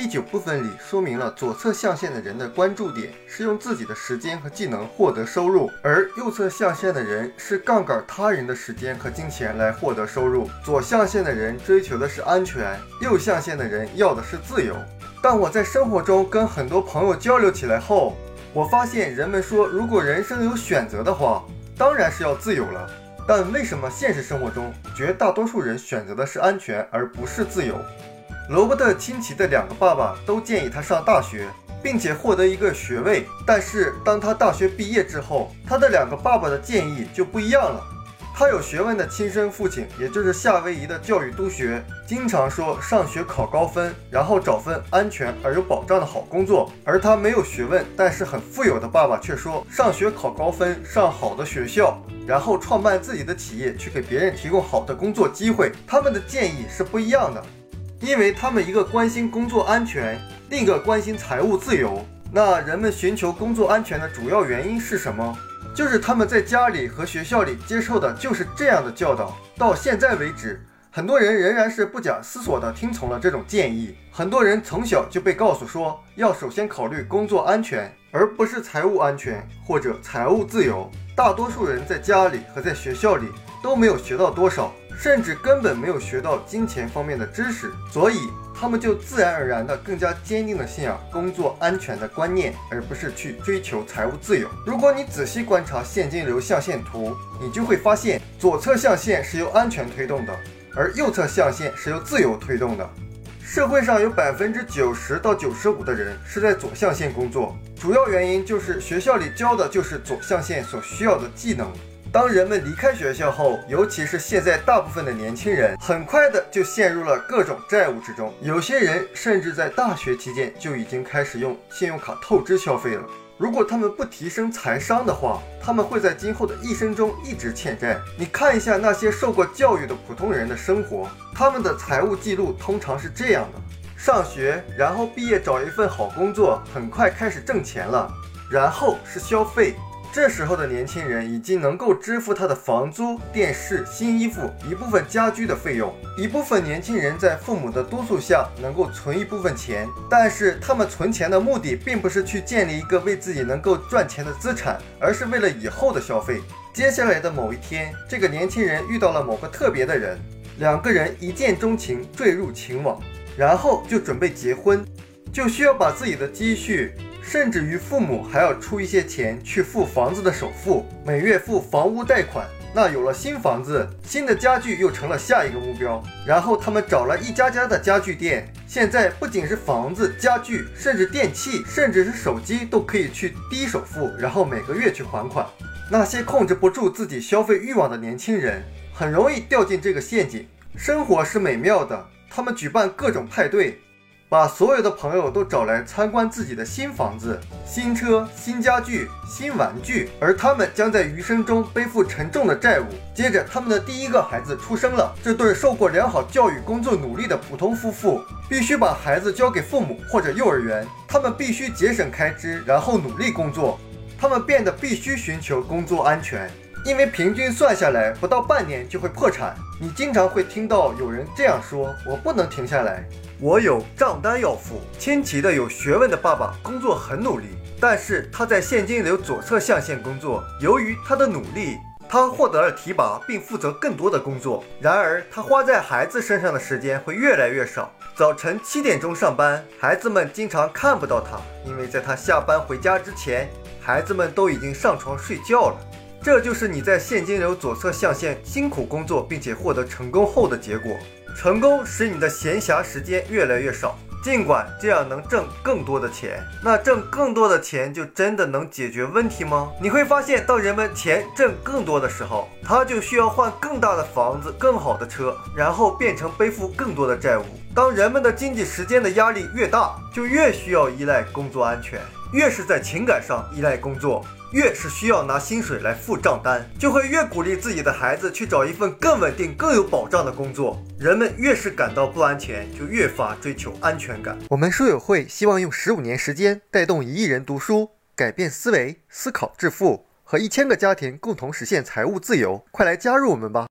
第九部分里说明了左侧象限的人的关注点是用自己的时间和技能获得收入，而右侧象限的人是杠杆他人的时间和金钱来获得收入。左象限的人追求的是安全，右象限的人要的是自由。但我在生活中跟很多朋友交流起来后，我发现人们说，如果人生有选择的话，当然是要自由了。但为什么现实生活中绝大多数人选择的是安全而不是自由？罗伯特清崎的两个爸爸都建议他上大学，并且获得一个学位。但是当他大学毕业之后，他的两个爸爸的建议就不一样了。他有学问的亲生父亲，也就是夏威夷的教育督学，经常说上学考高分，然后找份安全而有保障的好工作。而他没有学问，但是很富有的爸爸却说上学考高分，上好的学校，然后创办自己的企业，去给别人提供好的工作机会。他们的建议是不一样的。因为他们一个关心工作安全，另一个关心财务自由。那人们寻求工作安全的主要原因是什么？就是他们在家里和学校里接受的就是这样的教导。到现在为止，很多人仍然是不假思索地听从了这种建议。很多人从小就被告诉说，要首先考虑工作安全，而不是财务安全或者财务自由。大多数人在家里和在学校里都没有学到多少。甚至根本没有学到金钱方面的知识，所以他们就自然而然的更加坚定的信仰工作安全的观念，而不是去追求财务自由。如果你仔细观察现金流象限图，你就会发现左侧象限是由安全推动的，而右侧象限是由自由推动的。社会上有百分之九十到九十五的人是在左象限工作，主要原因就是学校里教的就是左象限所需要的技能。当人们离开学校后，尤其是现在大部分的年轻人，很快的就陷入了各种债务之中。有些人甚至在大学期间就已经开始用信用卡透支消费了。如果他们不提升财商的话，他们会在今后的一生中一直欠债。你看一下那些受过教育的普通人的生活，他们的财务记录通常是这样的：上学，然后毕业找一份好工作，很快开始挣钱了，然后是消费。这时候的年轻人已经能够支付他的房租、电视、新衣服、一部分家居的费用。一部分年轻人在父母的督促下能够存一部分钱，但是他们存钱的目的并不是去建立一个为自己能够赚钱的资产，而是为了以后的消费。接下来的某一天，这个年轻人遇到了某个特别的人，两个人一见钟情，坠入情网，然后就准备结婚，就需要把自己的积蓄。甚至于父母还要出一些钱去付房子的首付，每月付房屋贷款。那有了新房子，新的家具又成了下一个目标。然后他们找了一家家的家具店，现在不仅是房子、家具，甚至电器，甚至是手机都可以去低首付，然后每个月去还款。那些控制不住自己消费欲望的年轻人，很容易掉进这个陷阱。生活是美妙的，他们举办各种派对。把所有的朋友都找来参观自己的新房子、新车、新家具、新玩具，而他们将在余生中背负沉重的债务。接着，他们的第一个孩子出生了。这对受过良好教育、工作努力的普通夫妇，必须把孩子交给父母或者幼儿园。他们必须节省开支，然后努力工作。他们变得必须寻求工作安全。因为平均算下来，不到半年就会破产。你经常会听到有人这样说：“我不能停下来，我有账单要付。”清奇的有学问的爸爸工作很努力，但是他在现金流左侧象限工作。由于他的努力，他获得了提拔，并负责更多的工作。然而，他花在孩子身上的时间会越来越少。早晨七点钟上班，孩子们经常看不到他，因为在他下班回家之前，孩子们都已经上床睡觉了。这就是你在现金流左侧象限辛苦工作并且获得成功后的结果。成功使你的闲暇时间越来越少，尽管这样能挣更多的钱。那挣更多的钱就真的能解决问题吗？你会发现，当人们钱挣更多的时候，他就需要换更大的房子、更好的车，然后变成背负更多的债务。当人们的经济时间的压力越大，就越需要依赖工作安全，越是在情感上依赖工作。越是需要拿薪水来付账单，就会越鼓励自己的孩子去找一份更稳定、更有保障的工作。人们越是感到不安全，就越发追求安全感。我们书友会希望用十五年时间带动一亿人读书，改变思维，思考致富，和一千个家庭共同实现财务自由。快来加入我们吧！